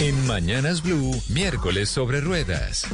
En Mañanas Blue, miércoles sobre ruedas.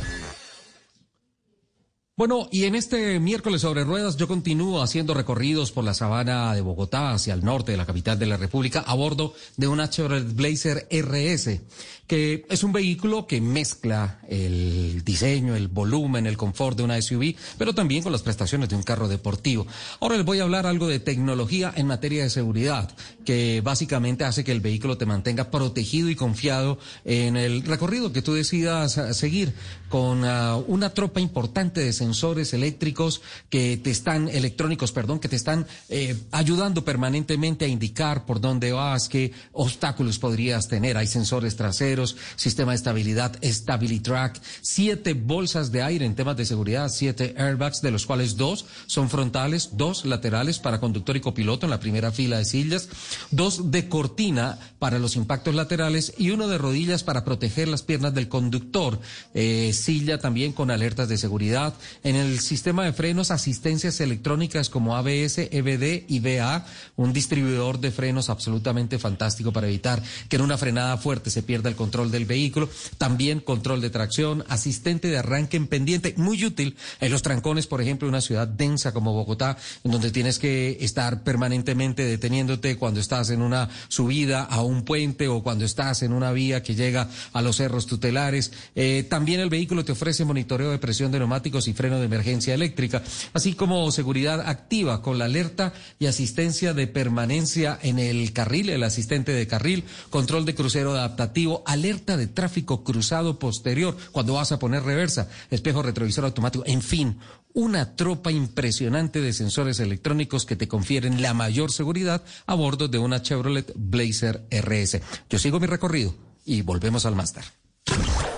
Bueno, y en este miércoles sobre ruedas yo continúo haciendo recorridos por la sabana de Bogotá hacia el norte de la capital de la República a bordo de una Chevrolet Blazer RS, que es un vehículo que mezcla el diseño, el volumen, el confort de una SUV, pero también con las prestaciones de un carro deportivo. Ahora les voy a hablar algo de tecnología en materia de seguridad, que básicamente hace que el vehículo te mantenga protegido y confiado en el recorrido que tú decidas seguir con uh, una tropa importante de sensores eléctricos que te están, electrónicos, perdón, que te están eh, ayudando permanentemente a indicar por dónde vas, qué obstáculos podrías tener. Hay sensores traseros, sistema de estabilidad, StabiliTrack, siete bolsas de aire en temas de seguridad, siete airbags, de los cuales dos son frontales, dos laterales para conductor y copiloto en la primera fila de sillas, dos de cortina para los impactos laterales y uno de rodillas para proteger las piernas del conductor. Eh, silla también con alertas de seguridad, en el sistema de frenos, asistencias electrónicas como ABS, EBD y BA, un distribuidor de frenos absolutamente fantástico para evitar que en una frenada fuerte se pierda el control del vehículo. También control de tracción, asistente de arranque en pendiente, muy útil en los trancones, por ejemplo, en una ciudad densa como Bogotá, en donde tienes que estar permanentemente deteniéndote cuando estás en una subida a un puente o cuando estás en una vía que llega a los cerros tutelares. Eh, también el vehículo te ofrece monitoreo de presión de neumáticos y frenos de emergencia eléctrica, así como seguridad activa con la alerta y asistencia de permanencia en el carril, el asistente de carril, control de crucero adaptativo, de tráfico cruzado posterior cuando vas a poner reversa, espejo retrovisor automático, en fin, una tropa impresionante de sensores electrónicos que te confieren la mayor seguridad a bordo de una Chevrolet Blazer RS. Yo sigo mi recorrido y volvemos al máster.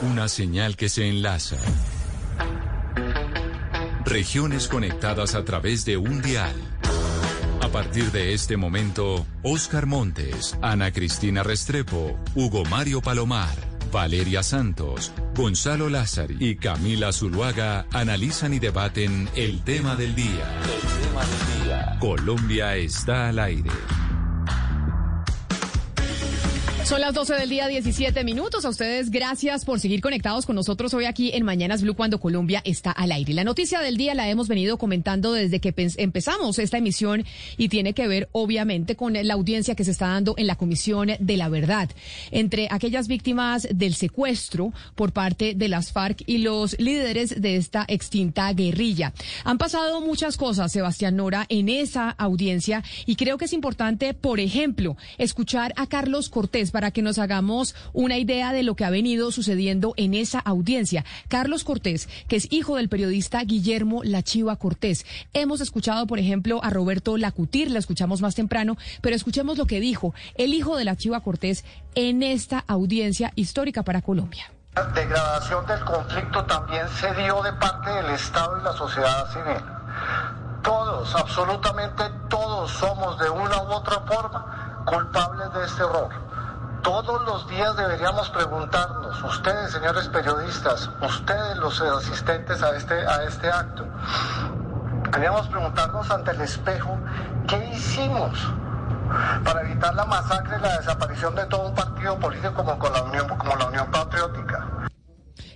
Una señal que se enlaza Regiones conectadas a través de un dial. A partir de este momento, Oscar Montes, Ana Cristina Restrepo, Hugo Mario Palomar, Valeria Santos, Gonzalo Lázari y Camila Zuluaga analizan y debaten el tema del día. El tema del día. Colombia está al aire. Son las 12 del día, 17 minutos. A ustedes, gracias por seguir conectados con nosotros hoy aquí en Mañanas Blue cuando Colombia está al aire. La noticia del día la hemos venido comentando desde que empezamos esta emisión y tiene que ver, obviamente, con la audiencia que se está dando en la Comisión de la Verdad entre aquellas víctimas del secuestro por parte de las FARC y los líderes de esta extinta guerrilla. Han pasado muchas cosas, Sebastián Nora, en esa audiencia y creo que es importante, por ejemplo, escuchar a Carlos Cortés que nos hagamos una idea de lo que ha venido sucediendo en esa audiencia. Carlos Cortés, que es hijo del periodista Guillermo Lachiva Cortés. Hemos escuchado, por ejemplo, a Roberto Lacutir, la escuchamos más temprano, pero escuchemos lo que dijo el hijo de Lachiva Cortés en esta audiencia histórica para Colombia. La degradación del conflicto también se dio de parte del Estado y la sociedad civil. Todos, absolutamente todos somos de una u otra forma culpables de este error todos los días deberíamos preguntarnos, ustedes señores periodistas, ustedes los asistentes a este, a este acto, deberíamos preguntarnos ante el espejo, ¿qué hicimos para evitar la masacre y la desaparición de todo un partido político como, la Unión, como la Unión Patriótica?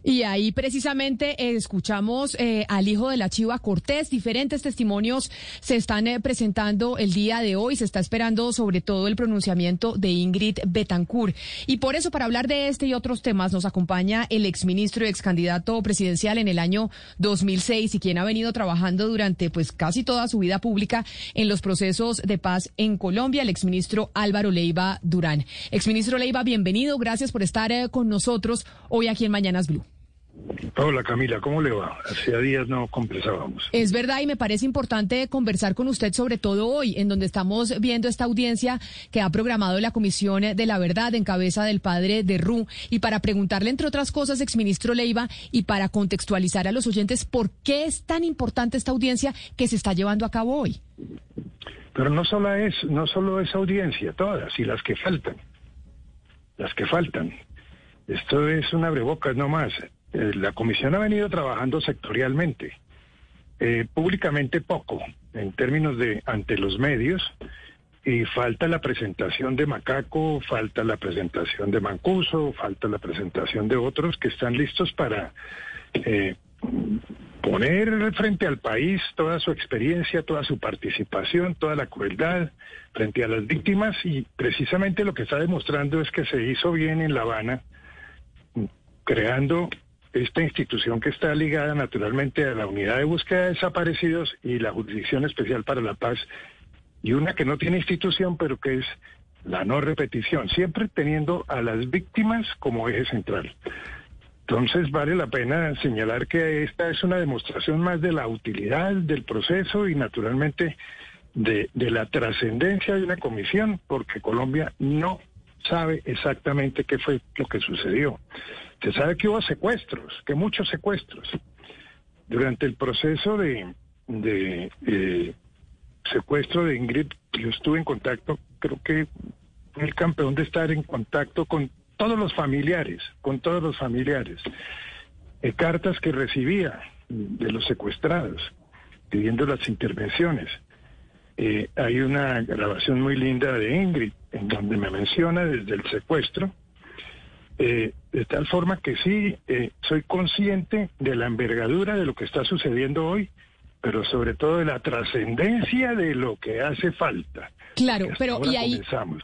Y ahí precisamente eh, escuchamos eh, al hijo de la Chiva Cortés. Diferentes testimonios se están eh, presentando el día de hoy. Se está esperando sobre todo el pronunciamiento de Ingrid Betancourt. Y por eso, para hablar de este y otros temas, nos acompaña el exministro y ex candidato presidencial en el año 2006 y quien ha venido trabajando durante pues casi toda su vida pública en los procesos de paz en Colombia, el exministro Álvaro Leiva Durán. Exministro Leiva, bienvenido. Gracias por estar con nosotros hoy aquí en Mañanas Blue. Hola Camila, ¿cómo le va? Hacía días no conversábamos. Es verdad y me parece importante conversar con usted sobre todo hoy, en donde estamos viendo esta audiencia que ha programado la Comisión de la Verdad en cabeza del padre de Ru y para preguntarle, entre otras cosas, exministro Leiva, y para contextualizar a los oyentes por qué es tan importante esta audiencia que se está llevando a cabo hoy. Pero no solo es, no solo esa audiencia, todas y las que faltan, las que faltan. Esto es un abrebocas no más. Eh, la comisión ha venido trabajando sectorialmente, eh, públicamente poco, en términos de ante los medios, y falta la presentación de Macaco, falta la presentación de Mancuso, falta la presentación de otros que están listos para eh, poner frente al país toda su experiencia, toda su participación, toda la crueldad frente a las víctimas y precisamente lo que está demostrando es que se hizo bien en La Habana, creando esta institución que está ligada naturalmente a la unidad de búsqueda de desaparecidos y la Jurisdicción Especial para la Paz, y una que no tiene institución, pero que es la no repetición, siempre teniendo a las víctimas como eje central. Entonces vale la pena señalar que esta es una demostración más de la utilidad del proceso y naturalmente de, de la trascendencia de una comisión, porque Colombia no sabe exactamente qué fue lo que sucedió. Se sabe que hubo secuestros, que muchos secuestros. Durante el proceso de, eh, secuestro de Ingrid, yo estuve en contacto, creo que el campeón de estar en contacto con todos los familiares, con todos los familiares. Eh, cartas que recibía de los secuestrados, pidiendo las intervenciones. Eh, hay una grabación muy linda de Ingrid, en donde me menciona desde el secuestro, eh, de tal forma que sí, eh, soy consciente de la envergadura de lo que está sucediendo hoy, pero sobre todo de la trascendencia de lo que hace falta. Claro, pero y ahí,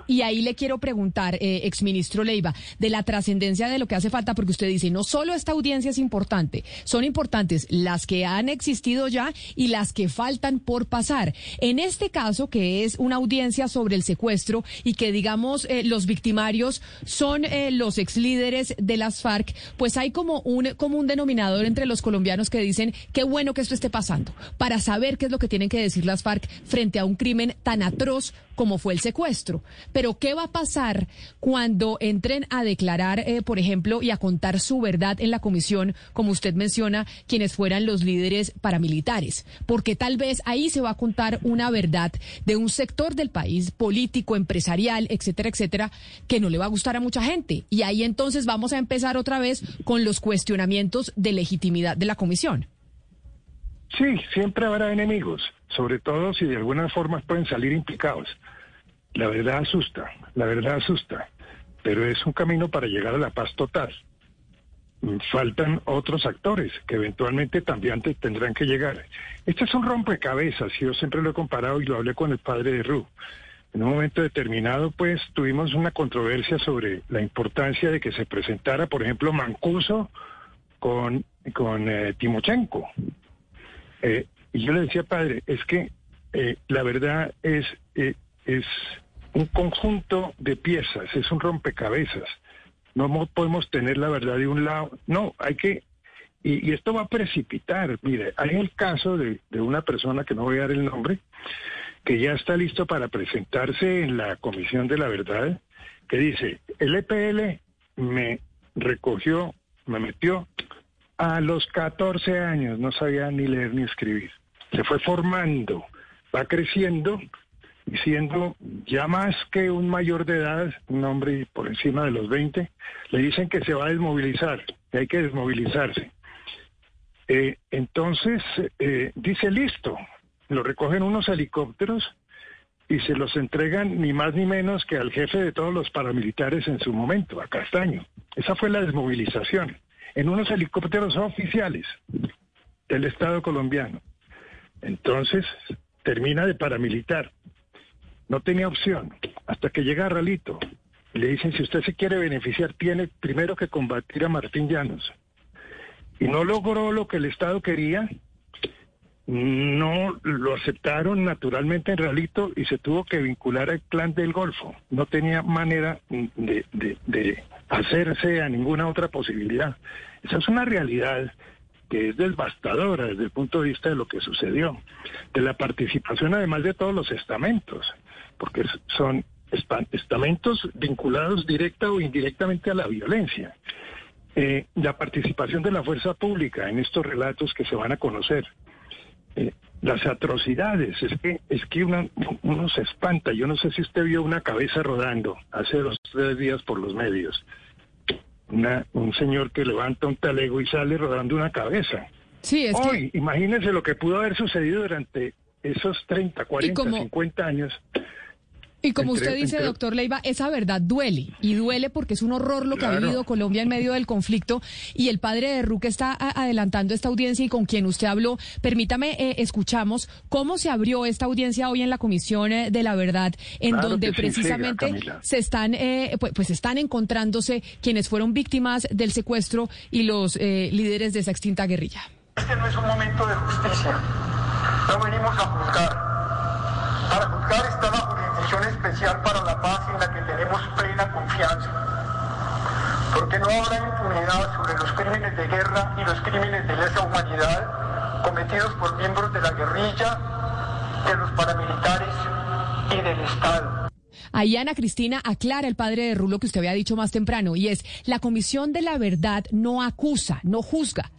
y ahí le quiero preguntar, eh, exministro Leiva, de la trascendencia de lo que hace falta, porque usted dice, no solo esta audiencia es importante, son importantes las que han existido ya y las que faltan por pasar. En este caso, que es una audiencia sobre el secuestro y que, digamos, eh, los victimarios son eh, los ex líderes de las FARC, pues hay como un, como un denominador entre los colombianos que dicen, qué bueno que esto esté pasando, para saber qué es lo que tienen que decir las FARC frente a un crimen tan atroz como fue el secuestro. Pero ¿qué va a pasar cuando entren a declarar, eh, por ejemplo, y a contar su verdad en la comisión, como usted menciona, quienes fueran los líderes paramilitares? Porque tal vez ahí se va a contar una verdad de un sector del país, político, empresarial, etcétera, etcétera, que no le va a gustar a mucha gente. Y ahí entonces vamos a empezar otra vez con los cuestionamientos de legitimidad de la comisión. Sí, siempre habrá enemigos, sobre todo si de alguna forma pueden salir implicados. La verdad asusta, la verdad asusta, pero es un camino para llegar a la paz total. Faltan otros actores que eventualmente también tendrán que llegar. Este es un rompecabezas, yo siempre lo he comparado y lo hablé con el padre de Ru. En un momento determinado, pues, tuvimos una controversia sobre la importancia de que se presentara, por ejemplo, Mancuso con, con eh, Timochenko. Eh, y yo le decía, padre, es que eh, la verdad es, eh, es un conjunto de piezas, es un rompecabezas. No podemos tener la verdad de un lado. No, hay que... Y, esto va a precipitar. Mire, hay el caso de, de una persona que no voy a dar el nombre, que ya está listo para presentarse en la Comisión de la Verdad, que dice, el EPL me recogió, me metió a los 14 años, no sabía ni leer ni escribir. Se fue formando, va creciendo y siendo ya más que un mayor de edad, un hombre por encima de los 20, le dicen que se va a desmovilizar, que hay que desmovilizarse. Eh, entonces eh, dice listo, lo recogen unos helicópteros y se los entregan ni más ni menos que al jefe de todos los paramilitares en su momento, a Castaño. Esa fue la desmovilización en unos helicópteros oficiales del Estado colombiano. Entonces termina de paramilitar. No tenía opción hasta que llega Ralito. le dicen, si usted se quiere beneficiar, tiene primero que combatir a Martín Llanos. Y no logró lo que el Estado quería, no lo aceptaron naturalmente en Realito y se tuvo que vincular al clan del Golfo. No tenía manera de, hacerse a ninguna otra posibilidad. Esa es una realidad que es devastadora desde el punto de vista de lo que sucedió, de la participación además de todos los estamentos, porque son estamentos vinculados directa o indirectamente a la violencia. Eh, la participación de la fuerza pública en estos relatos que se van a conocer. Eh, las atrocidades, es que, es que uno se espanta. Yo no sé si usted vio una cabeza rodando hace dos tres días por los medios. un señor que levanta un talego y sale rodando una cabeza. Sí, es Hoy, imagínense lo que pudo haber sucedido durante esos 30, 40, 50 años y como usted dice, doctor Leiva, esa verdad duele. Y duele porque es un horror lo que ha vivido Colombia en medio del conflicto. Y el padre de Ruque está adelantando esta audiencia y con quien usted habló. Permítame, eh, escuchamos cómo se abrió esta audiencia hoy en la Comisión eh, de la Verdad, en donde precisamente se están, eh, pues, pues, están encontrándose quienes fueron víctimas del secuestro y los líderes de esa extinta guerrilla. Este no es un momento de justicia. No venimos a juzgar. Para juzgar está la especial para la paz en la que tenemos plena confianza. Porque no habrá impunidad sobre los crímenes de guerra y los crímenes de lesa humanidad cometidos por miembros de la guerrilla, de los paramilitares y del Estado. Ahí Ana Cristina aclara el padre de Rulo que usted había dicho más temprano, y es, la Comisión de la Verdad no acusa, no juzga,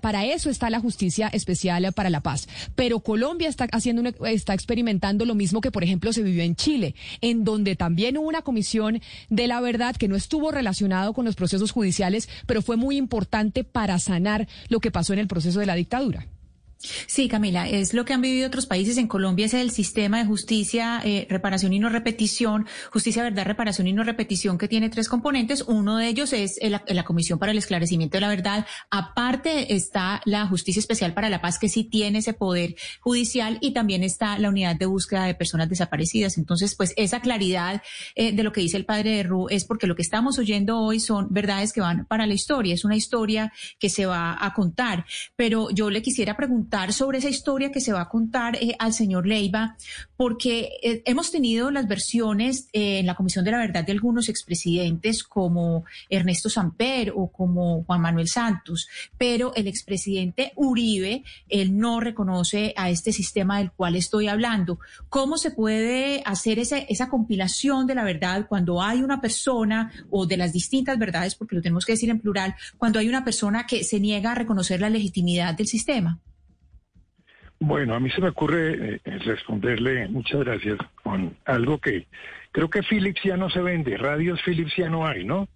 para eso está la justicia especial para la paz. Pero Colombia está haciendo está experimentando lo mismo que por ejemplo se vivió en Chile, en donde también hubo una comisión de la verdad que no estuvo relacionado con los procesos judiciales, pero fue muy importante para sanar lo que pasó en el proceso de la dictadura. Sí, Camila, es lo que han vivido otros países. En Colombia es el sistema de justicia, eh, reparación y no repetición, justicia, verdad, reparación y no repetición, que tiene tres componentes. Uno de ellos es la Comisión para el Esclarecimiento de la Verdad. Aparte está la Justicia Especial para la Paz, que sí tiene ese poder judicial, y también está la Unidad de Búsqueda de Personas Desaparecidas. Entonces, pues esa claridad eh, de lo que dice el padre de Ru es porque lo que estamos oyendo hoy son verdades que van para la historia. Es una historia que se va a contar. Pero yo le quisiera preguntar sobre esa historia que se va a contar eh, al señor Leiva, porque eh, hemos tenido las versiones eh, en la Comisión de la Verdad de algunos expresidentes como Ernesto Samper o como Juan Manuel Santos, pero el expresidente Uribe, él no reconoce a este sistema del cual estoy hablando. ¿Cómo se puede hacer esa compilación de la verdad cuando hay una persona o de las distintas verdades, porque lo tenemos que decir en plural, cuando hay una persona que se niega a reconocer la legitimidad del sistema? Bueno, a mí se me ocurre eh, responderle, muchas gracias, con algo que creo que Philips ya no se vende, radios Philips ya no hay, ¿no?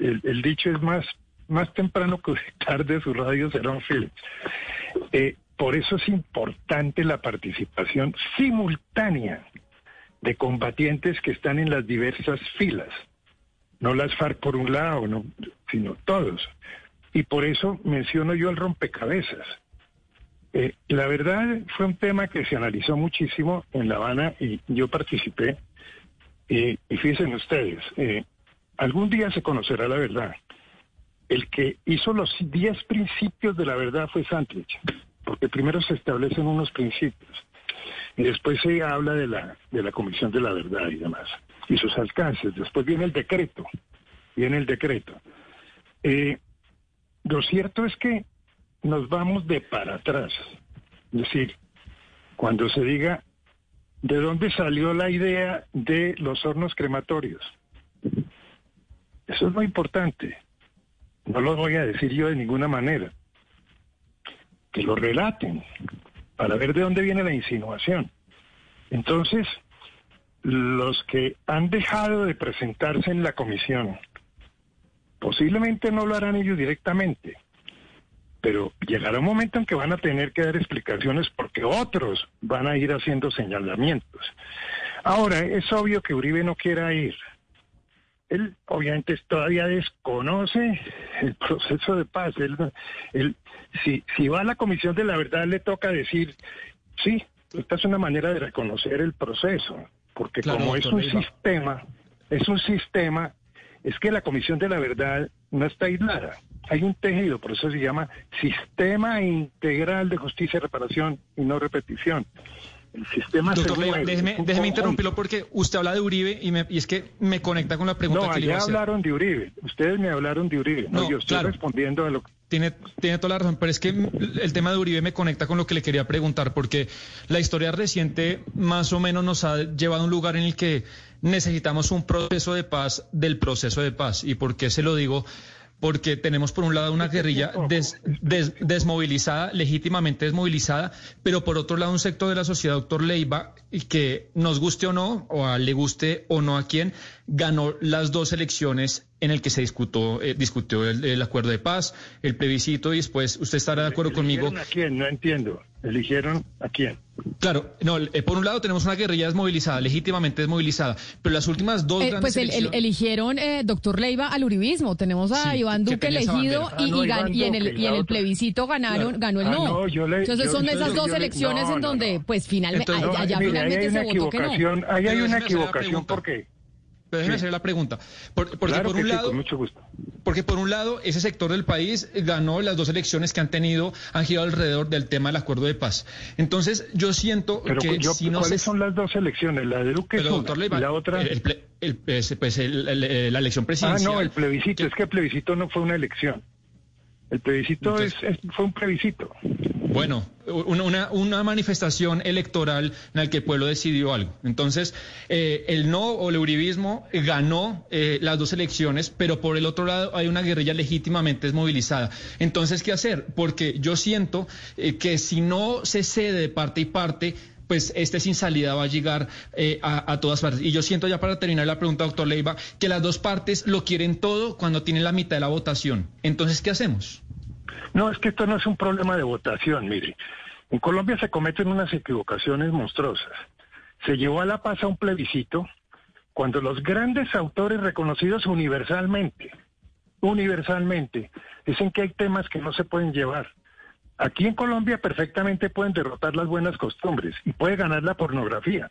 El, dicho es más, más temprano que tarde sus radios serán Philips. Eh, por eso es importante la participación simultánea de combatientes que están en las diversas filas, no las FARC por un lado, no, sino todos. Y por eso menciono yo el rompecabezas eh, la verdad fue un tema que se analizó muchísimo en La Habana y yo participé. y fíjense ustedes, eh, algún día se conocerá la verdad. El que hizo los 10 principios de la verdad fue Santrich, porque primero se establecen unos principios y después se habla de la, de la Comisión de la Verdad y demás, y sus alcances. Después viene el decreto, viene el decreto. Eh, lo cierto es que nos vamos de para atrás. Es decir, cuando se diga de dónde salió la idea de los hornos crematorios. Eso es muy importante. No lo voy a decir yo de ninguna manera. Que lo relaten para ver de dónde viene la insinuación. Entonces, los que han dejado de presentarse en la comisión, posiblemente no lo harán ellos directamente, pero llegará un momento en que van a tener que dar explicaciones porque otros van a ir haciendo señalamientos. Ahora, es obvio que Uribe no quiera ir. Él obviamente todavía desconoce el proceso de paz. Él, si, si va a la Comisión de la Verdad, le toca decir, sí, esta es una manera de reconocer el proceso, porque como es un sistema, es un sistema es que la Comisión de la Verdad no está aislada. Hay un tejido, por eso se llama Sistema Integral de Justicia, Reparación y No Repetición. El sistema Doctor se mueve, déjeme, déjeme interrumpirlo porque usted habla de Uribe y, me- y es que me conecta con la pregunta No, que le iba a hacer. hablaron de Uribe. Ustedes me hablaron de Uribe. No, No, yo estoy claro. respondiendo a lo que... Tiene, tiene toda la razón, pero es que el tema de Uribe me conecta con lo que le quería preguntar, porque la historia reciente más o menos nos ha llevado a un lugar en el que necesitamos un proceso de paz del proceso de paz. ¿Y por qué se lo digo? Porque tenemos por un lado una guerrilla des- des- desmovilizada, legítimamente desmovilizada, pero por otro lado un sector de la sociedad, doctor Leiva, que nos guste o no, o a- le guste o no a quien, ganó las dos elecciones en el que se discutó, eh, discutió el, el acuerdo de paz, el plebiscito, y después usted estará de acuerdo conmigo. ¿Eligieron a quién? No entiendo. ¿Eligieron a quién? Claro, no, eh, por un lado tenemos una guerrilla desmovilizada, legítimamente desmovilizada, pero las últimas dos Eh, grandes pues el- el- eligieron, eh, doctor Leiva, al uribismo. Tenemos a Sí, Iván que Duque elegido bandera. y, Ah, no, y Iván y en el, Duque, y en el plebiscito ganaron, Claro. ganó el Ah, no. no, yo le- Entonces yo- son yo- esas yo- dos le- elecciones no, en donde, no. pues finalmente, Entonces, No, allá mire, ahí finalmente hay se una votó que no. equivocación. Ahí hay una equivocación. ¿Por qué? Pero déjeme Sí. hacer la pregunta. Por- porque Claro por un sí, lado, con mucho gusto. porque por un lado, ese sector del país ganó las dos elecciones que han tenido, han girado alrededor del tema del acuerdo de paz. Entonces, yo siento Pero que yo, si no ¿cuáles se son las dos elecciones? La de Duque es Pero, una, doctor Leiva, y la otra... el- el el- pues, el- la elección ah, presidencial. no, el plebiscito. Es que el plebiscito no fue una elección. El plebiscito Entonces- es, es- fue un plebiscito. Bueno, una, una, manifestación electoral en la que el pueblo decidió algo. Entonces, eh, el no o el uribismo ganó eh, las dos elecciones, pero por el otro lado hay una guerrilla legítimamente desmovilizada. Entonces, ¿qué hacer? Porque yo siento eh, que si no se cede de parte y parte, pues este sin salida va a llegar eh, a, a todas partes. Y yo siento ya para terminar la pregunta, doctor Leiva, que las dos partes lo quieren todo cuando tienen la mitad de la votación. Entonces, ¿qué hacemos? No, es que esto no es un problema de votación, mire. En Colombia se cometen unas equivocaciones monstruosas. Se llevó a la paz a un plebiscito cuando los grandes autores reconocidos universalmente, universalmente, dicen que hay temas que no se pueden llevar. Aquí en Colombia perfectamente pueden derrotar las buenas costumbres y puede ganar la pornografía.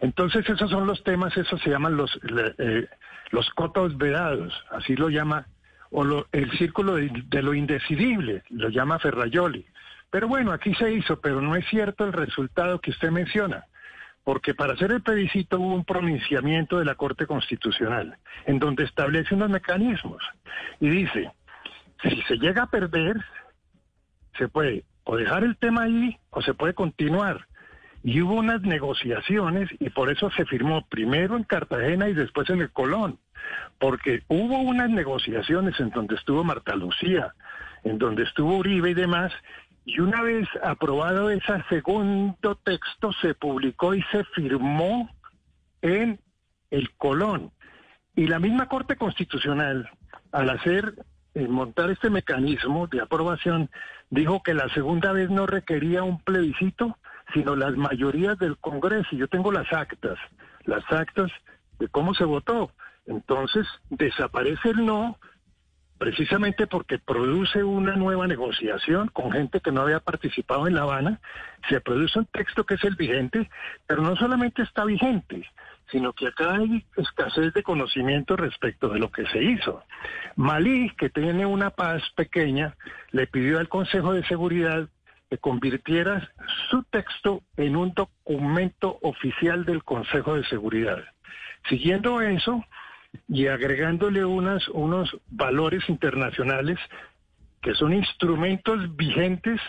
Entonces esos son los temas, esos se llaman los, eh, los cotos vedados, así lo llama, o lo- el círculo de, lo indecidible, lo llama Ferrayoli. Pero bueno, aquí se hizo, pero no es cierto el resultado que usted menciona, porque para hacer el plebiscito hubo un pronunciamiento de la Corte Constitucional, en donde establece unos mecanismos y dice, si se llega a perder, se puede o dejar el tema ahí o se puede continuar. Y hubo unas negociaciones y por eso se firmó primero en Cartagena y después en el Colón, porque hubo unas negociaciones en donde estuvo Marta Lucía, en donde estuvo Uribe y demás, y una vez aprobado ese segundo texto se publicó y se firmó en el Colón. Y la misma Corte Constitucional, al hacer, eh, montar este mecanismo de aprobación, dijo que la segunda vez no requería un plebiscito, sino las mayorías del Congreso. Y Yo tengo las actas, las actas de cómo se votó. Entonces, desaparece el no, precisamente porque produce una nueva negociación con gente que no había participado en La Habana, se produce un texto que es el vigente, pero no solamente está vigente, sino que acá hay escasez de conocimiento respecto de lo que se hizo. Malí, que tiene una paz pequeña, le pidió al Consejo de Seguridad que convirtiera su texto en un documento oficial del Consejo de Seguridad. Siguiendo eso, y agregándole unas, unos valores internacionales que son instrumentos vigentes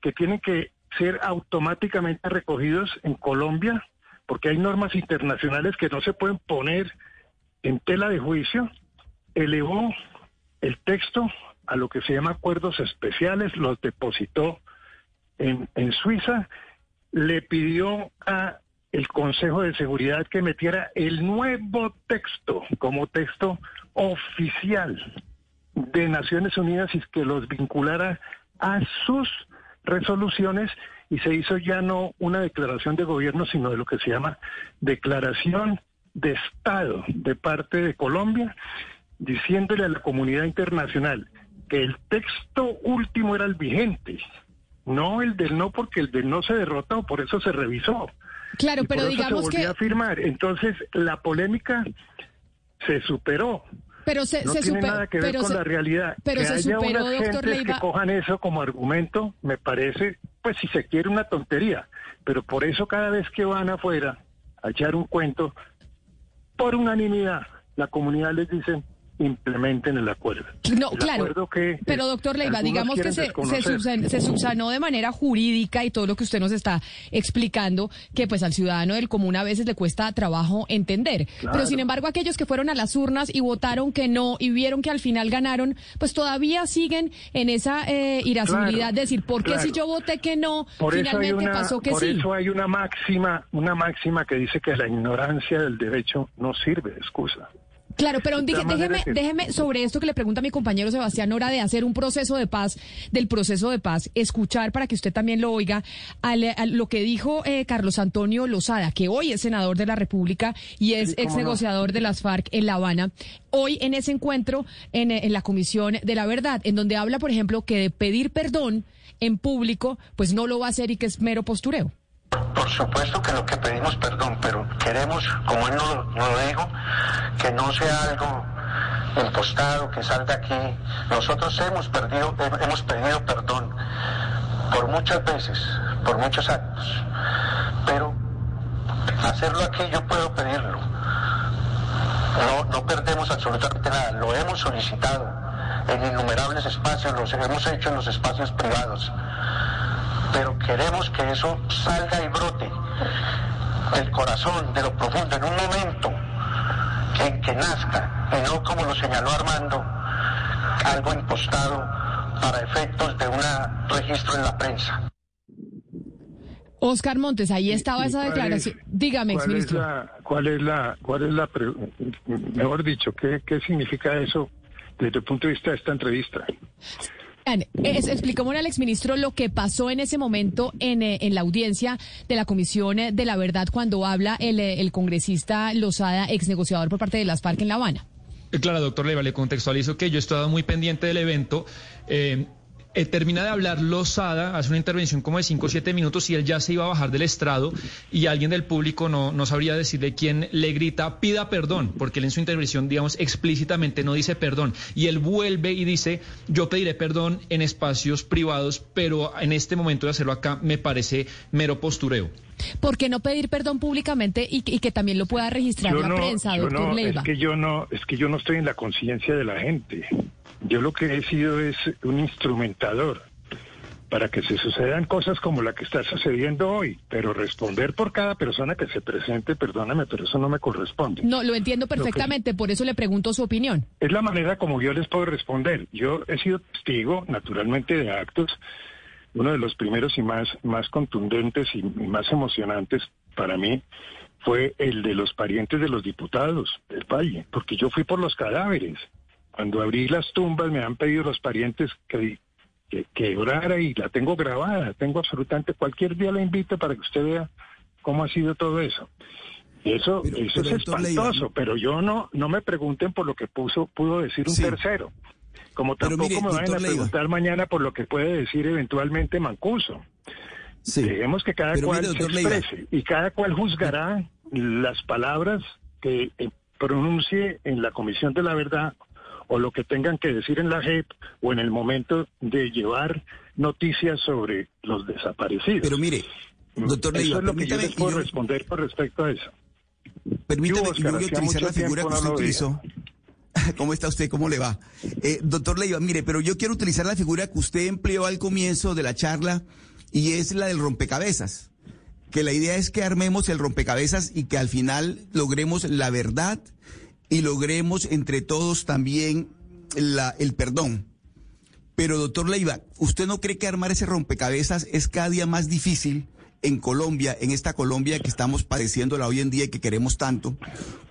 que tienen que ser automáticamente recogidos en Colombia, porque hay normas internacionales que no se pueden poner en tela de juicio, elevó el texto a lo que se llama acuerdos especiales, los depositó en, en Suiza, le pidió a el Consejo de Seguridad que metiera el nuevo texto como texto oficial de Naciones Unidas y que los vinculara a sus resoluciones y se hizo ya no una declaración de gobierno, sino de lo que se llama declaración de Estado de parte de Colombia, diciéndole a la comunidad internacional que el texto último era el vigente, no el del no, porque el del no se derrotó, por eso se revisó. Claro, Y pero por eso digamos se que a firmar. Entonces, la polémica se superó. Pero se, no se tiene super- nada que ver pero con se- la realidad. pero que se haya superó, unas doctor gentes Leiva. que cojan eso como argumento, me parece, pues si se quiere una tontería. Pero por eso cada vez que van afuera a echar un cuento, por unanimidad, la comunidad les dice implementen el acuerdo. No, El claro. acuerdo que, Pero eh, doctor Leiva, digamos que se, se, desconocer. subsan- se subsanó de manera jurídica y todo lo que usted nos está explicando, que pues al ciudadano del común a veces le cuesta trabajo entender. Claro. Pero sin embargo, aquellos que fueron a las urnas y votaron que no y vieron que al final ganaron, pues todavía siguen en esa eh, irascibilidad Claro, de decir, ¿por qué claro. si yo voté que no, Por finalmente una, pasó que por sí? eso hay una máxima, una máxima que dice que la ignorancia del derecho no sirve de excusa. Claro, pero déjeme, déjeme sobre esto que le pregunta mi compañero Sebastián Hora de hacer un proceso de paz, del proceso de paz, escuchar para que usted también lo oiga al- a lo que dijo eh, Carlos Antonio Lozada, que hoy es senador de la República y es Sí, ex no. negociador de las FARC en La Habana, hoy en ese encuentro en, en la Comisión de la Verdad, en donde habla, por ejemplo, que de pedir perdón en público, pues no lo va a hacer y que es mero postureo. Por supuesto que lo que pedimos perdón, pero queremos, como él nos lo dijo, que no sea algo impostado, que salga aquí. Nosotros hemos perdido, he- hemos pedido perdón por muchas veces, por muchos actos, pero hacerlo aquí yo puedo pedirlo. No, no perdemos absolutamente nada, lo hemos solicitado en innumerables espacios, lo hemos hecho en los espacios privados pero queremos que eso salga y brote del corazón, de lo profundo, en un momento en que nazca, y no como lo señaló Armando, algo impostado para efectos de un registro en la prensa. Oscar Montes, ahí estaba ¿Y esa declaración. es- Dígame, ¿Cuál es exministro. la, cuál es la, cuál es la, pre- mejor dicho, qué, qué significa eso desde el punto de vista de esta entrevista? Es- explicémosle al exministro lo que pasó en ese momento en, eh, en la audiencia de la Comisión de la Verdad cuando habla el, eh, el congresista Lozada, ex negociador por parte de las FARC en La Habana. Claro, doctor Leiva, le contextualizo que yo he estado muy pendiente del evento. Eh, eh, termina de hablar Lozada, hace una intervención como de 5 o 7 minutos y él ya se iba a bajar del estrado y alguien del público no, no sabría decirle quién le grita pida perdón, porque él en su intervención, digamos, explícitamente no dice perdón. Y él vuelve y dice, yo pediré perdón en espacios privados, pero en este momento de hacerlo acá me parece mero postureo. ¿Por qué no pedir perdón públicamente y, que- y que también lo pueda registrar la prensa, doctor no, Leiva? es que yo no, es que yo no estoy en la conciencia de la gente. Yo lo que he sido es un instrumentador para que se sucedan cosas como la que está sucediendo hoy, pero responder por cada persona que se presente, perdóname, pero eso no me corresponde. No, lo entiendo Lo perfectamente, por eso le pregunto su opinión. Es la manera como yo les puedo responder. Yo he sido testigo, naturalmente, de actos. Uno de los primeros y más, más contundentes y, y más emocionantes para mí fue el de los parientes de los diputados del Valle, porque yo fui por los cadáveres. Cuando abrí las tumbas me han pedido los parientes que, que, que orara y la tengo grabada. Tengo absolutamente, cualquier día la invito para que usted vea cómo ha sido todo eso. Y Eso, Pero- eso pero, es espantoso, pero yo no, no me pregunten por lo que puso, pudo decir un Sí. tercero. Como tampoco mire, me vayan a Leiva. preguntar mañana por lo que puede decir eventualmente Mancuso. Sí. Dejemos que cada Pero cual mire, se Leiva. exprese y cada cual juzgará las palabras que eh, pronuncie en la Comisión de la Verdad o lo que tengan que decir en la JEP o en el momento de llevar noticias sobre los desaparecidos. Pero mire, doctor Eso Leiva, es lo que yo les puedo yo- responder con respecto a eso. permítame, Yo, y yo voy a Oscar, hacía utilizar la figura que usted no utilizó. ¿Cómo está usted? ¿Cómo le va? Eh, doctor Leiva, mire, pero yo quiero utilizar la figura que usted empleó al comienzo de la charla y es la del rompecabezas. Que la idea es que armemos el rompecabezas y que al final logremos la verdad y logremos entre todos también la, el perdón. Pero doctor Leiva, ¿usted no cree que armar ese rompecabezas es cada día más difícil en Colombia, en esta Colombia que estamos padeciéndola hoy en día y que queremos tanto,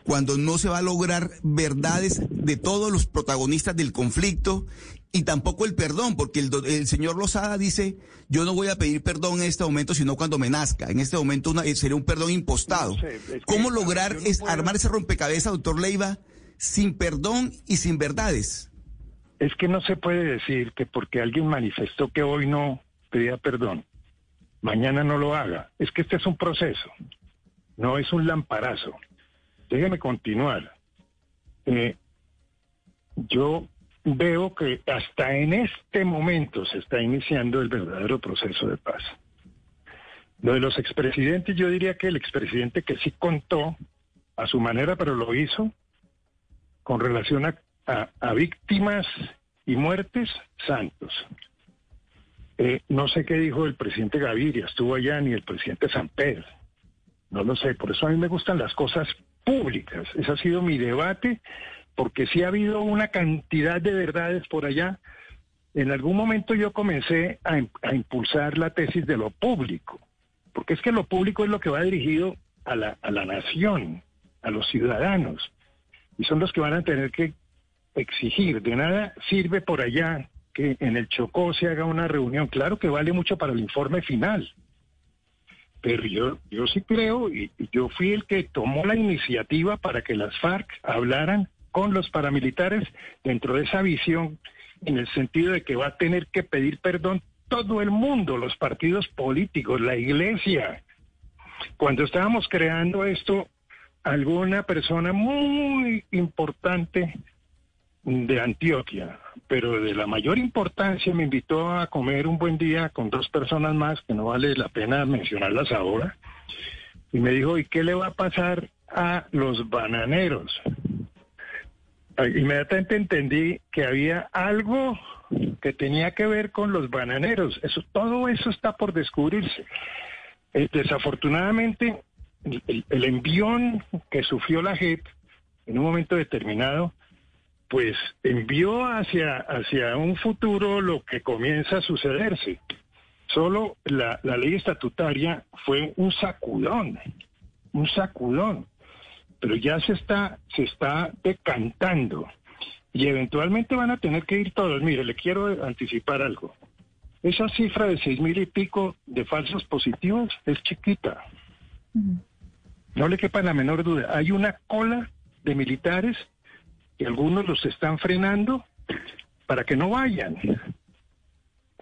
cuando no se va a lograr verdades de todos los protagonistas del conflicto y tampoco el perdón, porque el, el señor Lozada dice, yo no voy a pedir perdón en este momento, sino cuando me nazca. En este momento una- eh, sería un perdón impostado. No sé, es que, ¿Cómo lograr no es, puedo- armar ese rompecabezas, doctor Leiva, sin perdón y sin verdades? Es que no se puede decir que porque alguien manifestó que hoy no pedía perdón, mañana no lo haga. Es que este es un proceso, no es un lamparazo. Déjeme continuar. eh, yo veo que hasta en este momento se está iniciando el verdadero proceso de paz. Lo de los expresidentes, yo diría que el expresidente que sí contó a su manera, pero lo hizo con relación a, víctimas y muertes, Santos. Eh, no sé qué dijo el presidente Gaviria, estuvo allá, ni el presidente Pedro. No lo sé, por eso a mí me gustan las cosas públicas. Ese ha sido mi debate, porque sí ha habido una cantidad de verdades por allá. En algún momento yo comencé a, impulsar la tesis de lo público, porque es que lo público es lo que va dirigido a la, a la nación, a los ciudadanos, y son los que van a tener que exigir. De nada sirve por allá que en el Chocó se haga una reunión. Claro que vale mucho para el informe final, pero yo, yo sí creo, y, yo fui el que tomó la iniciativa para que las FARC hablaran con los paramilitares dentro de esa visión, en el sentido de que va a tener que pedir perdón todo el mundo, los partidos políticos, la iglesia. Cuando estábamos creando esto, alguna persona muy importante de Antioquia, pero de la mayor importancia me invitó a comer un buen día con dos personas más, que no vale la pena mencionarlas ahora, y me dijo, ¿y qué le va a pasar a los bananeros? Inmediatamente entendí que había algo que tenía que ver con los bananeros. Eso, todo eso está por descubrirse. Eh, desafortunadamente, el, envión que sufrió la JEP en un momento determinado, pues envió hacia, hacia un futuro lo que comienza a sucederse. Solo la, la ley estatutaria fue un sacudón, un sacudón, pero ya se está, se está decantando y eventualmente van a tener que ir todos. Mire, le quiero anticipar algo. Esa cifra de seis mil y pico de falsos positivos es chiquita. No le quepa la menor duda. Hay una cola de militares y algunos los están frenando para que no vayan.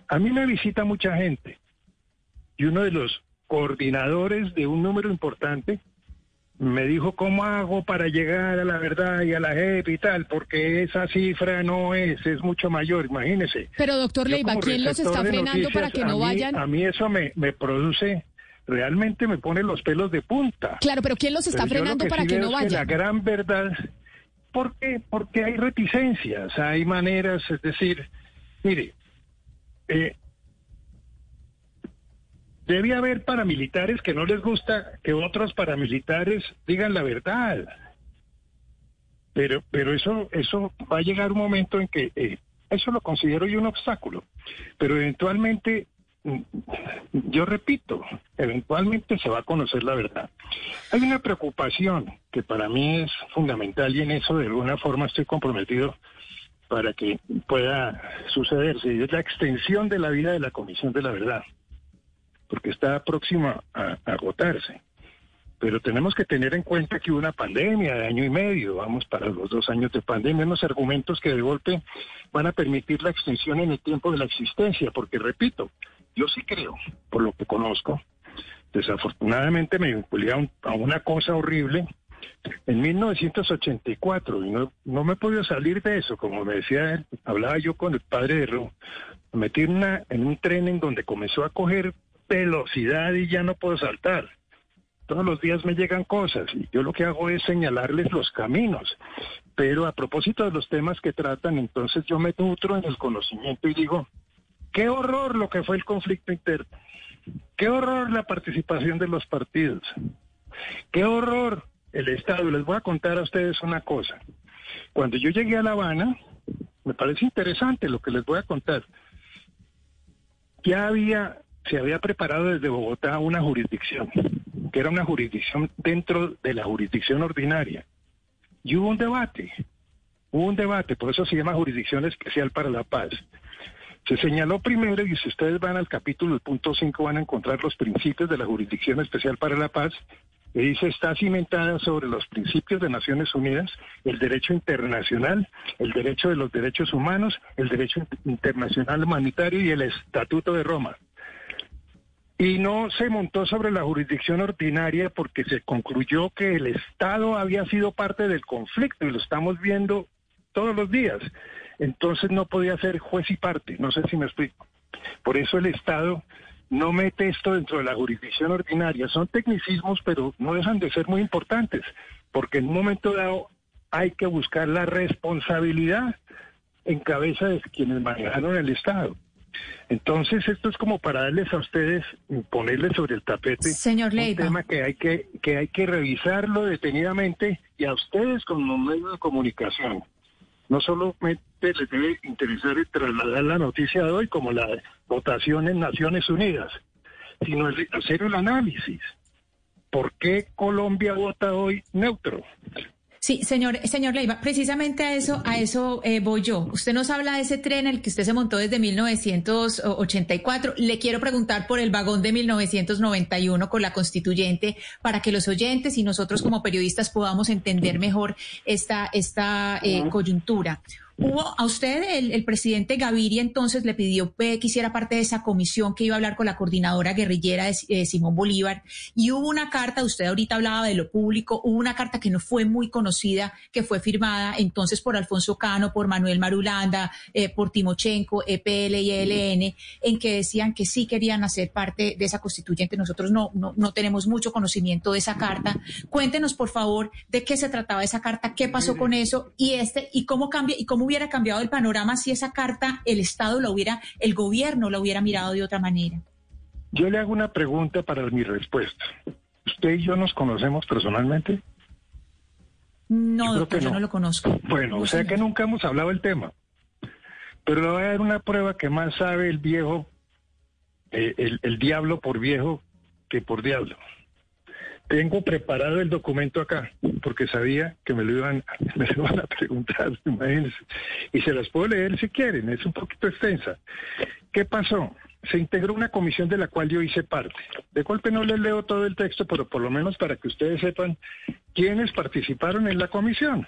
A mí me visita mucha gente y uno de los coordinadores de un número importante me dijo cómo hago para llegar a la verdad y a la JEP y tal, porque esa cifra no es, es mucho mayor, imagínese. Pero doctor Leiva, ¿quién los está frenando para que no vayan? A mí eso me, me produce realmente me pone los pelos de punta. Claro, pero ¿quién los está frenando para que no vayan? la gran verdad, ¿por qué? Porque hay reticencias, hay maneras, es decir, mire, eh, debe haber paramilitares que no les gusta que otros paramilitares digan la verdad. Pero, pero eso, eso va a llegar un momento en que eh, eso lo considero yo un obstáculo. Pero eventualmente yo repito, eventualmente se va a conocer la verdad. Hay una preocupación que para mí es fundamental y en eso de alguna forma estoy comprometido para que pueda sucederse, y es la extensión de la vida de la Comisión de la Verdad, porque está próxima a, agotarse. Pero tenemos que tener en cuenta que hubo una pandemia de año y medio, vamos para los dos años de pandemia, unos argumentos que de golpe van a permitir la extensión en el tiempo de la existencia, porque repito, yo sí creo, por lo que conozco, desafortunadamente me vinculé a, una cosa horrible en 1984 y no, no me he podido salir de eso, como me decía él, hablaba yo con el padre de me metí en un tren en donde comenzó a coger velocidad y ya no puedo saltar. Todos los días me llegan cosas y yo lo que hago es señalarles los caminos. Pero a propósito de los temas que tratan, entonces yo me nutro en el conocimiento y digo, Qué horror lo que fue el conflicto interno. Qué horror la participación de los partidos. Qué horror el Estado. Les voy a contar a ustedes una cosa. Cuando yo llegué a La Habana, me parece interesante lo que les voy a contar. Ya había, se había preparado desde Bogotá una jurisdicción, que era una jurisdicción dentro de la jurisdicción ordinaria. Y hubo un debate, hubo un debate, por eso se llama Jurisdicción Especial para la Paz. Se señaló primero, y si ustedes van al capítulo, el punto 5, van a encontrar los principios de la Jurisdicción Especial para la Paz, que dice está cimentada sobre los principios de Naciones Unidas, el derecho internacional, el derecho de los derechos humanos, el derecho internacional humanitario y el Estatuto de Roma. Y no se montó sobre la jurisdicción ordinaria porque se concluyó que el Estado había sido parte del conflicto y lo estamos viendo todos los días. Entonces no podía ser juez y parte, no sé si me explico. Por eso el Estado no mete esto dentro de la jurisdicción ordinaria. Son tecnicismos, pero no dejan de ser muy importantes, porque en un momento dado hay que buscar la responsabilidad en cabeza de quienes manejaron el Estado. Entonces, esto es como para darles a ustedes, ponerles sobre el tapete Señor un tema que hay que, que hay que revisarlo detenidamente y a ustedes como medios de comunicación. No solamente les debe interesar trasladar la noticia de hoy como la votación en Naciones Unidas, sino hacer el análisis. ¿Por qué Colombia vota hoy neutro? Sí, señor, señor Leiva, precisamente a eso, a eso eh, voy yo. Usted nos habla de ese tren en el que usted se montó desde 1984. Le quiero preguntar por el vagón de 1991 con la constituyente para que los oyentes y nosotros como periodistas podamos entender mejor esta, esta eh, coyuntura. Hubo a usted, el, presidente Gaviria, entonces le pidió que hiciera parte de esa comisión que iba a hablar con la coordinadora guerrillera de, Simón Bolívar. Y hubo una carta, usted ahorita hablaba de lo público, hubo una carta que no fue muy conocida, que fue firmada entonces por Alfonso Cano, por Manuel Marulanda, eh, por Timochenko, EPL y ELN, en que decían que sí querían hacer parte de esa constituyente. Nosotros no, no, no tenemos mucho conocimiento de esa carta. Cuéntenos, por favor, de qué se trataba esa carta, qué pasó con eso y este, y cómo cambia, y cómo hubiera cambiado el panorama si esa carta el Estado la hubiera, el gobierno la hubiera mirado de otra manera? Yo le hago una pregunta para mi respuesta. ¿Usted y yo nos conocemos personalmente? No, doctor, yo no lo conozco. Bueno, o sea que nunca hemos hablado del tema. Pero le voy a dar una prueba que más sabe el viejo, eh, el, el diablo por viejo que por diablo. Tengo preparado el documento acá, porque sabía que me lo iban, me lo iban a preguntar, imagínense. Y se las puedo leer si quieren, es un poquito extensa. ¿Qué pasó? Se integró una comisión de la cual yo hice parte. De golpe no les leo todo el texto, pero por lo menos para que ustedes sepan quiénes participaron en la comisión.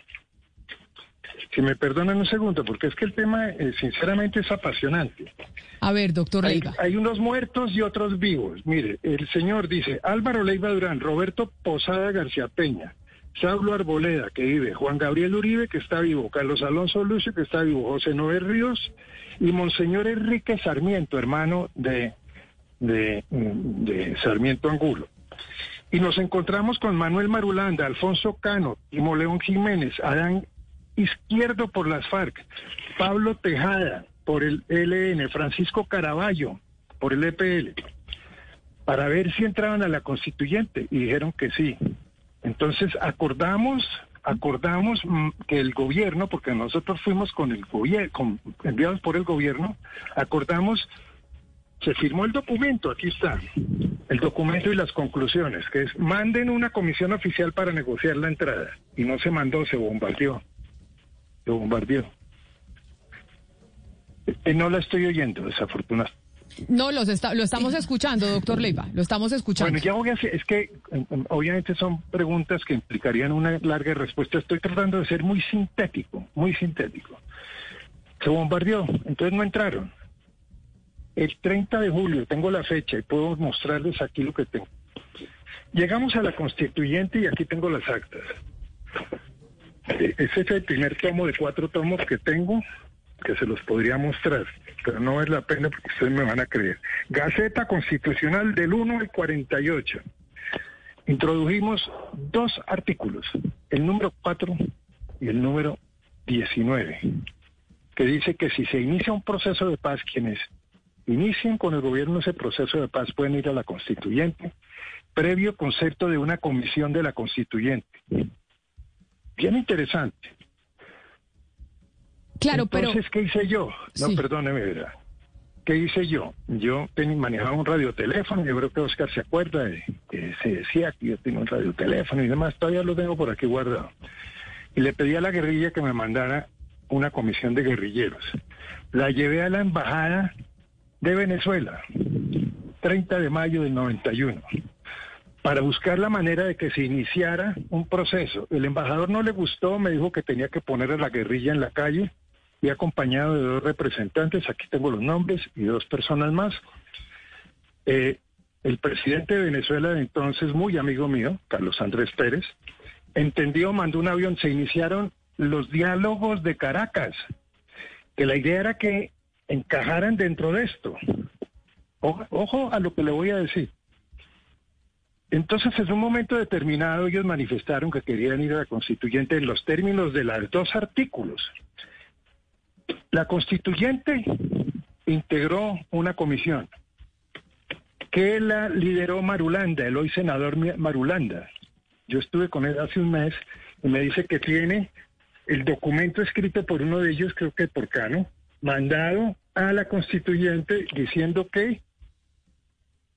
Si me perdonan un segundo, porque es que el tema, eh, sinceramente, es apasionante. A ver, doctor Leiva. Hay, unos muertos y otros vivos. Mire, el señor dice Álvaro Leiva Durán, Roberto Posada García Peña, Saulo Arboleda, que vive, Juan Gabriel Uribe, que está vivo, Carlos Alonso Lucio, que está vivo, José Noé Ríos y Monseñor Enrique Sarmiento, hermano de, de, Sarmiento Angulo. Y nos encontramos con Manuel Marulanda, Alfonso Cano, Timo León Jiménez, Adán Izquierdo por las FARC, Pablo Tejada por el ELN, Francisco Caraballo por el EPL, para ver si entraban a la constituyente y dijeron que sí. Entonces acordamos, acordamos mm, que el gobierno, porque nosotros fuimos con el gobierno, enviados por el gobierno, acordamos, se firmó el documento, aquí está, el documento y las conclusiones, que es manden una comisión oficial para negociar la entrada. Y no se mandó, se bombardeó lo bombardeó. No la estoy oyendo, desafortunadamente. No, los lo estamos escuchando, doctor Leiva, lo estamos escuchando. Bueno, ya voy a hacer, es que em, em, obviamente son preguntas que implicarían una larga respuesta. Estoy tratando de ser muy sintético, muy sintético. Se bombardeó, entonces no entraron. El 30 de julio, tengo la fecha y puedo mostrarles aquí lo que tengo. Llegamos a la constituyente y aquí tengo las actas. Ese es el primer tomo de cuatro tomos que tengo, que se los podría mostrar, pero no es la pena porque ustedes me van a creer. Gaceta Constitucional del 1 al 48. Introdujimos dos artículos, el número 4 y el número 19, que dice que si se inicia un proceso de paz, quienes inicien con el gobierno ese proceso de paz pueden ir a la constituyente, previo concepto de una comisión de la constituyente bien interesante. Claro, Entonces, ¿qué hice yo? No, perdóneme, ¿verdad? ¿Qué hice yo? Yo manejaba un radioteléfono, yo creo que Oscar se acuerda, de, que se decía que yo tengo un radioteléfono y demás, todavía lo tengo por aquí guardado. Y le pedí a la guerrilla que me mandara una comisión de guerrilleros. La llevé a la embajada de Venezuela, 30 de mayo del 91 para buscar la manera de que se iniciara un proceso. El embajador no le gustó, me dijo que tenía que poner a la guerrilla en la calle y acompañado de dos representantes, aquí tengo los nombres y dos personas más. Eh, el presidente de Venezuela de entonces, muy amigo mío, Carlos Andrés Pérez, entendió, mandó un avión, se iniciaron los diálogos de Caracas, que la idea era que encajaran dentro de esto. Ojo, a lo que le voy a decir. Entonces, en un momento determinado, ellos manifestaron que querían ir a la constituyente en los términos de los dos artículos. La constituyente integró una comisión que la lideró Marulanda, el hoy senador Marulanda. Yo estuve con él hace un mes y me dice que tiene el documento escrito por uno de ellos, creo que por Cano, mandado a la constituyente diciendo que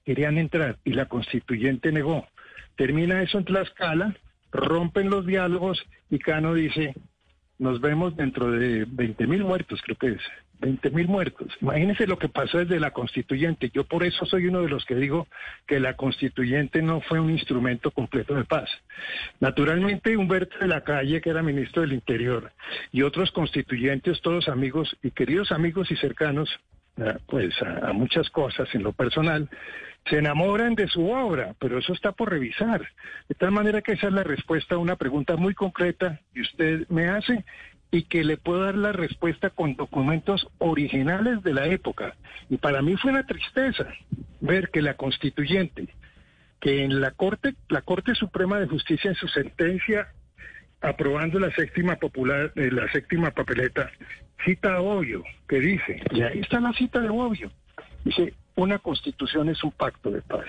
querían entrar y la constituyente negó. Termina eso en Tlaxcala, rompen los diálogos y Cano dice, nos vemos dentro de 20 mil muertos, creo que es. 20 mil muertos. Imagínense lo que pasó desde la constituyente. Yo por eso soy uno de los que digo que la constituyente no fue un instrumento completo de paz. Naturalmente, Humberto de la Calle, que era ministro del Interior, y otros constituyentes, todos amigos y queridos amigos y cercanos, ah, pues a, a muchas cosas en lo personal, se enamoran de su obra, pero eso está por revisar. De tal manera que esa es la respuesta a una pregunta muy concreta que usted me hace y que le puedo dar la respuesta con documentos originales de la época. Y para mí fue una tristeza ver que la constituyente, que en la Corte, la Corte Suprema de Justicia en su sentencia aprobando la séptima popular, eh, la séptima papeleta, cita a Obvio, que dice, y ahí está la cita de Obvio, dice, una constitución es un pacto de paz.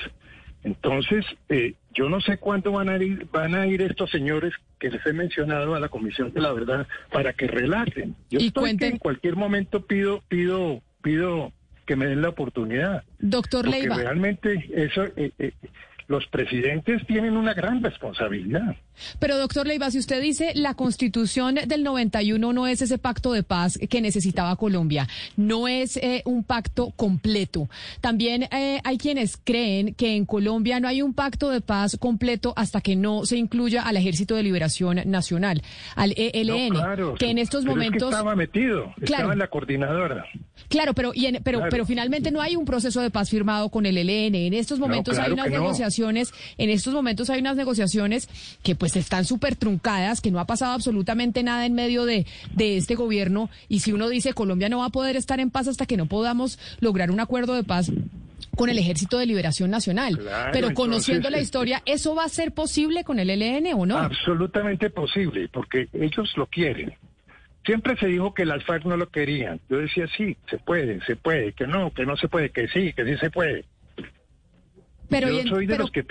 Entonces, eh, yo no sé cuándo van a ir, van a ir estos señores que les he mencionado a la Comisión de la Verdad para que relaten. Yo y estoy en cualquier momento pido, pido, pido que me den la oportunidad. Doctor porque Leiva. Realmente eso, eh, eh, los presidentes tienen una gran responsabilidad. Pero doctor Leiva, si usted dice la constitución del 91 no es ese pacto de paz que necesitaba Colombia, no es eh, un pacto completo. También eh, hay quienes creen que en Colombia no hay un pacto de paz completo hasta que no se incluya al Ejército de Liberación Nacional, al ELN, claro, que en estos momentos... Es que estaba metido, Claro. estaba en la coordinadora. Claro, pero, y en- pero, Claro. pero finalmente no hay un proceso de paz firmado con el ELN. En estos momentos hay unas no. Negociaciones, en estos momentos hay unas negociaciones que pues están súper truncadas, que no ha pasado absolutamente nada en medio de, de este gobierno. Y si uno dice Colombia no va a poder estar en paz hasta que no podamos lograr un acuerdo de paz con el Ejército de Liberación Nacional. Claro, pero conociendo entonces, la eh, historia, ¿eso va a ser posible con el ELN o no? Absolutamente posible, porque ellos lo quieren. Siempre se dijo que las FARC no lo querían. Yo decía, sí, se puede, se puede, que no, que no se puede, que sí, que sí se puede. Pero, y Yo en- soy de pero- los que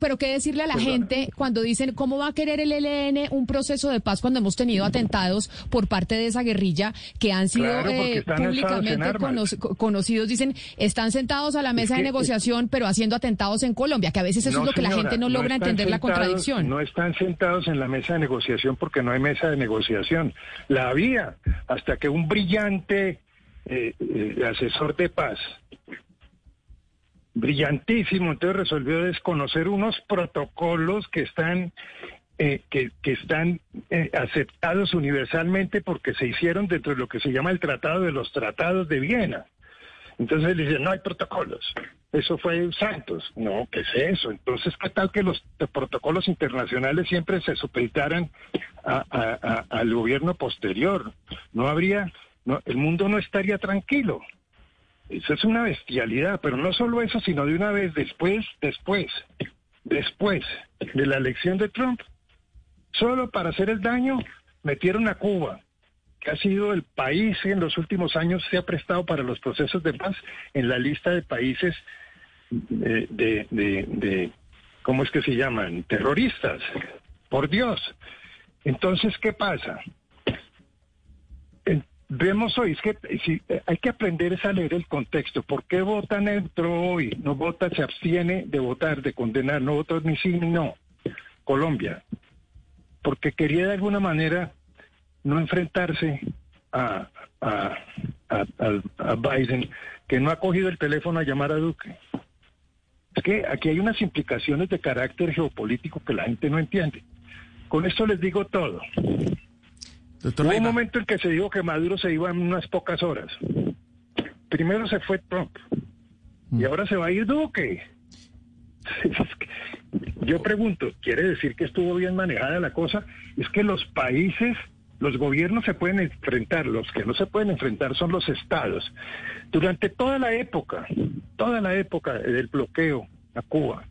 Pero qué decirle a la Perdona. gente cuando dicen cómo va a querer el ELN un proceso de paz cuando hemos tenido atentados por parte de esa guerrilla que han sido Claro, eh, públicamente cono- conocidos. Dicen, están sentados a la mesa de que- negociación, pero haciendo atentados en Colombia, que a veces eso No, es lo que la gente no logra entender la contradicción. No están sentados en la mesa de negociación porque no hay mesa de negociación. La había hasta que un brillante eh, eh, asesor de paz, brillantísimo, entonces resolvió desconocer unos protocolos que están eh, que, están eh, aceptados universalmente porque se hicieron dentro de lo que se llama el Tratado de los Tratados de Viena. Entonces le dicen, no hay protocolos. Eso fue Santos. No, ¿qué es eso? Entonces, ¿qué tal que los protocolos internacionales siempre se supeditaran a- al gobierno posterior? No habría, no, el mundo no estaría tranquilo. Eso es una bestialidad, pero no solo eso, sino de una vez después, después, después de la elección de Trump, solo para hacer el daño, metieron a Cuba, que ha sido el país que en los últimos años se ha prestado para los procesos de paz en la lista de países de, de, de- de- ¿cómo es que se llaman? Terroristas. Por Dios. Entonces, ¿qué pasa? Eh, Vemos hoy, es que si, eh, hay que aprender a leer el contexto. ¿Por qué vota neutro hoy? No vota, se abstiene de votar, de condenar, no vota ni sí ni no. Colombia. Porque quería de alguna manera no enfrentarse a- a- a Biden, que no ha cogido el teléfono a llamar a Duque. Es que aquí hay unas implicaciones de carácter geopolítico que la gente no entiende. Con esto les digo todo. Doctor Hubo un momento en que se dijo que Maduro se iba en unas pocas horas. Primero se fue Trump y ahora se va a ir Duque. yo pregunto, ¿quiere decir que estuvo bien manejada la cosa? Es que los países, los gobiernos se pueden enfrentar, los que no se pueden enfrentar son los estados. Durante toda la época, toda la época del bloqueo a Cuba,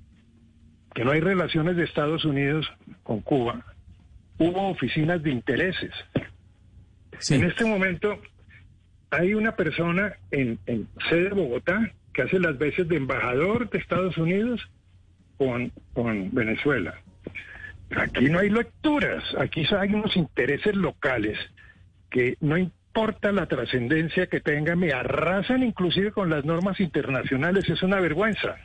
que no hay relaciones de Estados Unidos con Cuba, hubo oficinas de intereses. En este momento hay una persona en, en sede de Bogotá que hace las veces de embajador de Estados Unidos con, con Venezuela. Aquí no hay lecturas, aquí hay unos intereses locales que no importa la trascendencia que tengan, me arrasan inclusive con las normas internacionales, es una vergüenza.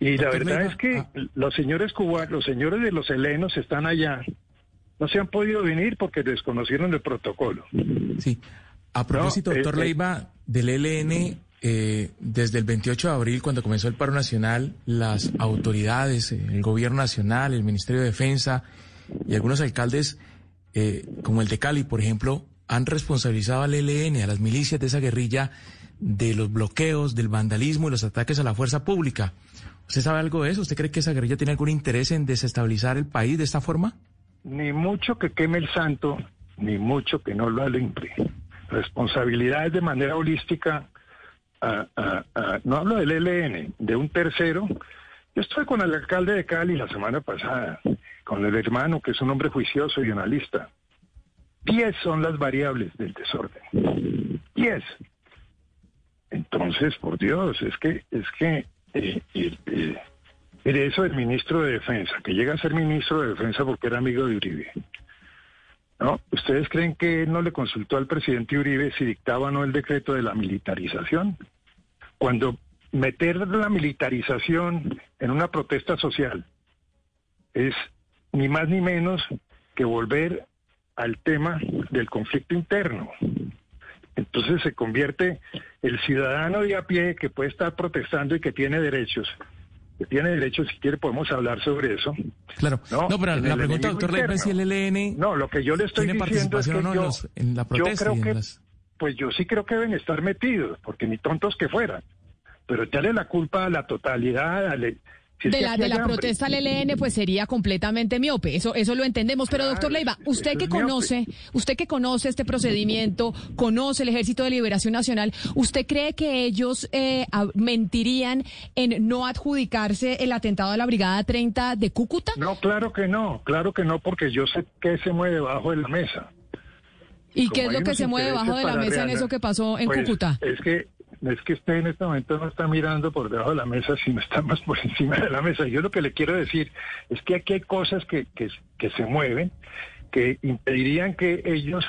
Y la verdad es que ah. los señores cubanos, los señores de los helenos están allá, no se han podido venir porque desconocieron el protocolo. Sí. A propósito, doctor eh, eh, Leiva, del ELN, eh, desde el 28 de abril, cuando comenzó el paro nacional, las autoridades, el gobierno nacional, el Ministerio de Defensa y algunos alcaldes, como el de Cali, por ejemplo, han responsabilizado al ELN, a las milicias de esa guerrilla, de los bloqueos, del vandalismo y los ataques a la fuerza pública. ¿Usted sabe algo de eso? ¿Usted cree que esa guerrilla tiene algún interés en desestabilizar el país de esta forma? Ni mucho que queme el santo, ni mucho que no lo alimbre. Responsabilidades de manera holística, no hablo del ELN, de un tercero. Yo estuve con el alcalde de Cali la semana pasada, con el hermano, que es un hombre juicioso y analista. Diez son las variables del desorden. Diez. Entonces, por Dios, es que, es que eh, eh, eso del ministro de Defensa, que llega a ser ministro de Defensa porque era amigo de Uribe. ¿No? ¿Ustedes creen que él no le consultó al presidente Uribe si dictaba o no el decreto de la militarización? Cuando meter la militarización en una protesta social es ni más ni menos que volver al tema del conflicto interno. Entonces se convierte el ciudadano de a pie que puede estar protestando y que tiene derechos tiene derechos, si quiere podemos hablar sobre eso. Claro. No, pero la pregunta, doctor Leiva, si el ELN no, lo que yo le estoy diciendo es que yo, en, la protesta yo creo que, pues yo sí creo que deben estar metidos, porque ni tontos que fueran, pero echarle la culpa a la totalidad, de la, de la protesta al ELN, pues sería completamente miope. Eso, eso lo entendemos. Pero, doctor Leiva, usted que conoce, usted que conoce este procedimiento, conoce el Ejército de Liberación Nacional, ¿usted cree que ellos eh, mentirían en no adjudicarse el atentado a la Brigada 30 de Cúcuta? No, claro que no, claro que no, porque yo sé que se mueve debajo de la mesa. ¿Y qué es lo que se mueve debajo de la mesa en eso que pasó en pues, Cúcuta? Es que es que usted en este momento no está mirando por debajo de la mesa, sino está más por encima de la mesa. Yo lo que le quiero decir es que aquí hay cosas que, que, se mueven que impedirían que ellos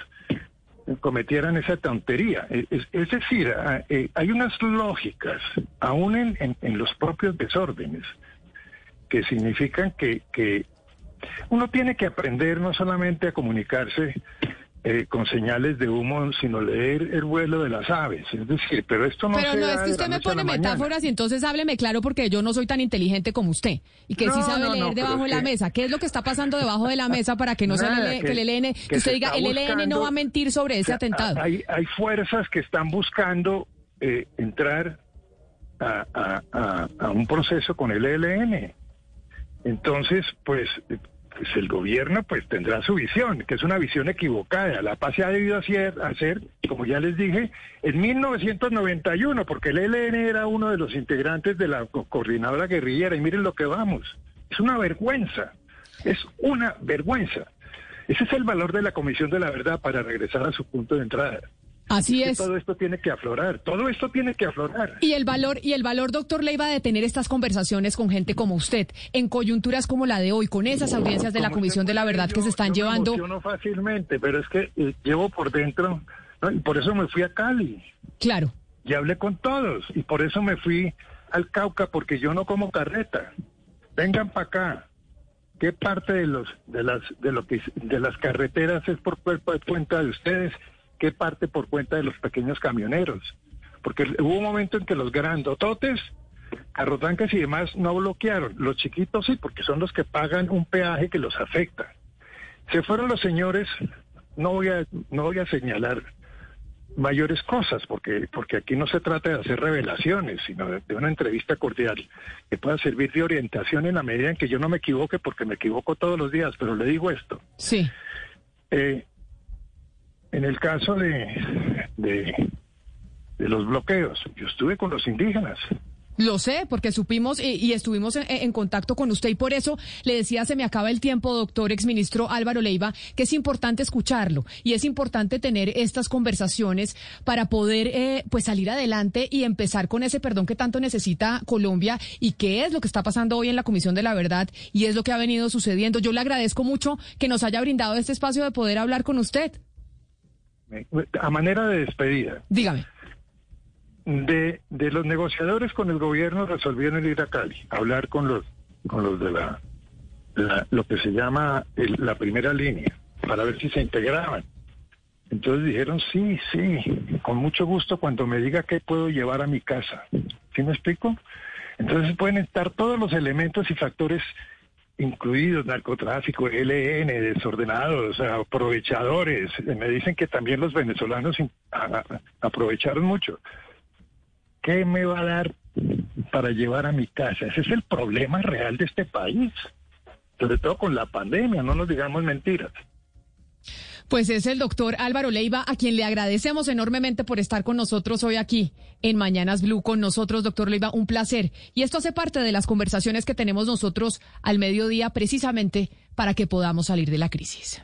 cometieran esa tontería. Es, decir, eh, hay unas lógicas, aún en, en, los propios desórdenes, que significan que, que uno tiene que aprender no solamente a comunicarse eh, con señales de humo, sino leer el vuelo de las aves. Es decir, pero esto no Pero no es que usted me pone metáforas y entonces hábleme claro porque yo no soy tan inteligente como usted y que sí sabe leer debajo de la mesa. ¿Qué es lo que está pasando debajo de la mesa para que no se le, que, el ELN, que, usted diga el ELN no va a mentir sobre ese atentado? Hay, hay fuerzas que están buscando eh, entrar a, a un proceso con el ELN. Entonces, pues pues el gobierno pues tendrá su visión, que es una visión equivocada. La paz se ha debido hacer, hacer, como ya les dije, en 1991, porque el ELN era uno de los integrantes de la coordinadora guerrillera, y miren lo que vamos. Es una vergüenza, es una vergüenza. Ese es el valor de la Comisión de la Verdad para regresar a su punto de entrada. Así es. Todo esto tiene que aflorar, todo esto tiene que aflorar. Y el valor, y el valor, doctor Leiva, de tener estas conversaciones con gente como usted, en coyunturas como la de hoy, con esas audiencias de la Comisión de la Verdad que se están llevando. Me fácilmente, pero es que eh, llevo por dentro, y por eso me fui a Cali. Claro. Y hablé con todos, y por eso me fui al Cauca, porque yo no como carreta. Vengan para acá. ¿Qué parte de los de las de lo que de las carreteras es por cuenta de ustedes? Qué parte por cuenta de los pequeños camioneros. Porque hubo un momento en que los grandototes, carrotanques y demás no bloquearon. Los chiquitos sí, porque son los que pagan un peaje que los afecta. Se fueron los señores, no voy a, no voy a señalar mayores cosas, porque, porque aquí no se trata de hacer revelaciones, sino de, una entrevista cordial que pueda servir de orientación en la medida en que yo no me equivoque, porque me equivoco todos los días, pero le digo esto. Sí. Eh, en el caso de, los bloqueos, yo estuve con los indígenas. Lo sé, porque supimos y, estuvimos en, contacto con usted y por eso le decía, se me acaba el tiempo, doctor exministro Álvaro Leiva, que es importante escucharlo y es importante tener estas conversaciones para poder eh, pues salir adelante y empezar con ese perdón que tanto necesita Colombia y qué es lo que está pasando hoy en la Comisión de la Verdad y es lo que ha venido sucediendo. Yo le agradezco mucho que nos haya brindado este espacio de poder hablar con usted. A manera de despedida. Dígame de, de los negociadores con el gobierno resolvieron ir a Cali, hablar con los, con los de la, lo que se llama la primera línea, para ver si se integraban. Entonces dijeron, sí, sí, con mucho gusto cuando me diga qué puedo llevar a mi casa. ¿Sí me explico? Entonces pueden estar todos los elementos y factores incluidos, narcotráfico, LN, desordenados, aprovechadores. Me dicen que también los venezolanos aprovecharon mucho. ¿qué me va a dar para llevar a mi casa? Ese es el problema real de este país, sobre todo con la pandemia, no nos digamos mentiras. Pues es el doctor Álvaro Leiva, a quien le agradecemos enormemente por estar con nosotros hoy aquí en Mañanas Blue con nosotros, doctor Leiva, un placer. Y esto hace parte de las conversaciones que tenemos nosotros al mediodía precisamente para que podamos salir de la crisis.